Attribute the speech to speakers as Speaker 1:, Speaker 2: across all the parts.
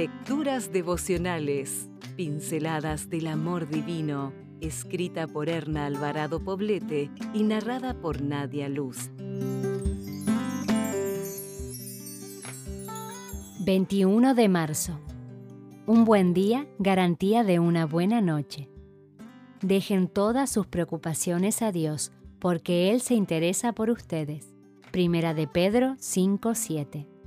Speaker 1: Lecturas devocionales, pinceladas del amor divino, escrita por Erna Alvarado Poblete y narrada por Nadia Luz.
Speaker 2: 21 de marzo. Un buen día, garantía de una buena noche. Dejen todas sus preocupaciones a Dios, porque Él se interesa por ustedes. Primera de Pedro 5:7.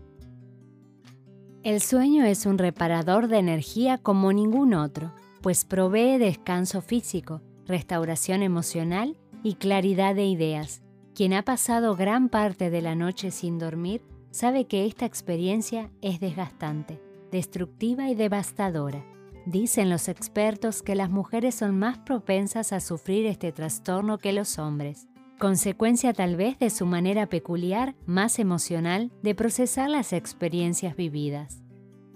Speaker 2: El sueño es un reparador de energía como ningún otro, pues provee descanso físico, restauración emocional y claridad de ideas. Quien ha pasado gran parte de la noche sin dormir sabe que esta experiencia es desgastante, destructiva y devastadora. Dicen los expertos que las mujeres son más propensas a sufrir este trastorno que los hombres, consecuencia tal vez de su manera peculiar, más emocional, de procesar las experiencias vividas.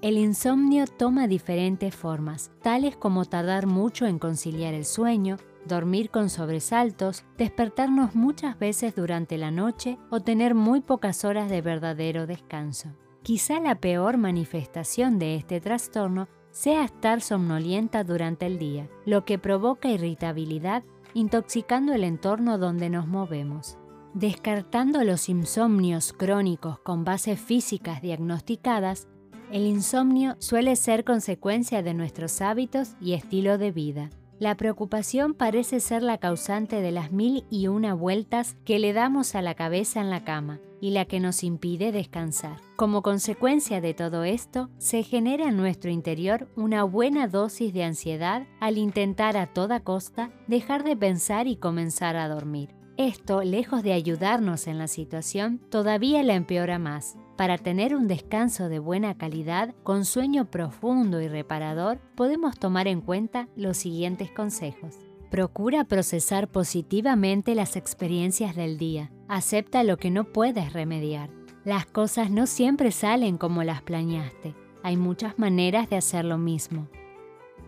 Speaker 2: El insomnio toma diferentes formas, tales como tardar mucho en conciliar el sueño, dormir con sobresaltos, despertarnos muchas veces durante la noche o tener muy pocas horas de verdadero descanso. Quizá la peor manifestación de este trastorno sea estar somnolienta durante el día, lo que provoca irritabilidad intoxicando el entorno donde nos movemos. Descartando los insomnios crónicos con bases físicas diagnosticadas, el insomnio suele ser consecuencia de nuestros hábitos y estilo de vida. La preocupación parece ser la causante de las mil y una vueltas que le damos a la cabeza en la cama y la que nos impide descansar. Como consecuencia de todo esto, se genera en nuestro interior una buena dosis de ansiedad al intentar a toda costa dejar de pensar y comenzar a dormir. Esto, lejos de ayudarnos en la situación, todavía la empeora más, para tener un descanso de buena calidad, con sueño profundo y reparador, podemos tomar en cuenta los siguientes consejos. Procura procesar positivamente las experiencias del día. Acepta lo que no puedes remediar. Las cosas no siempre salen como las planeaste. Hay muchas maneras de hacer lo mismo.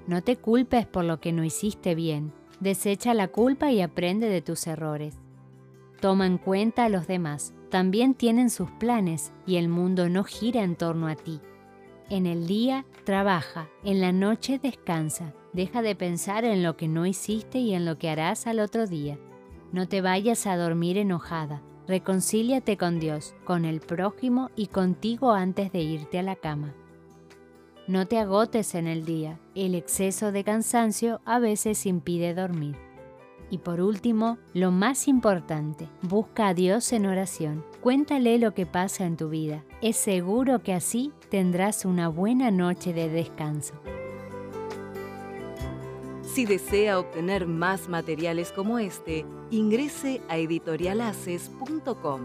Speaker 2: No te culpes por lo que no hiciste bien. Desecha la culpa y aprende de tus errores. Toma en cuenta a los demás también tienen sus planes y el mundo no gira en torno a ti. En el día trabaja, en la noche descansa. Deja de pensar en lo que no hiciste y en lo que harás al otro día. No te vayas a dormir enojada. Reconcíliate con Dios, con el prójimo y contigo antes de irte a la cama. No te agotes en el día. El exceso de cansancio a veces impide dormir. Y por último, lo más importante, busca a Dios en oración. Cuéntale lo que pasa en tu vida. Es seguro que así tendrás una buena noche de descanso.
Speaker 1: Si desea obtener más materiales como este, ingrese a editorialaces.com.